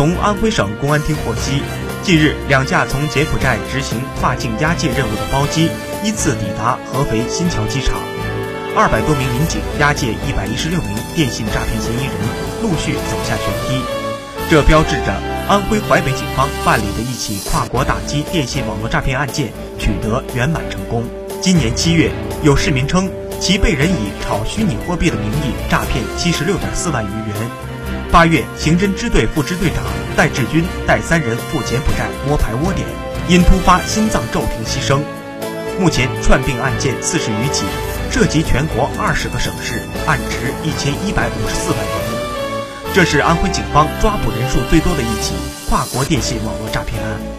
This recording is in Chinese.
从安徽省公安厅获悉，近日两架从柬埔寨执行跨境押解任务的包机依次抵达合肥新桥机场，二百多名民警押解一百一十六名电信诈骗嫌疑人陆续走下舷梯，这标志着安徽淮北警方办理的一起跨国打击电信网络诈骗案件取得圆满成功。今年七月，有市民称其被人以炒虚拟货币的名义诈骗七十六点四万余元。八月，刑侦支队副支队长戴志军带三人赴柬埔寨摸排窝点，因突发心脏骤停牺牲。目前串并案件四十余起，涉及全国二十个省市，案值一千一百五十四万元。这是安徽警方抓捕人数最多的一起跨国电信网络诈骗案。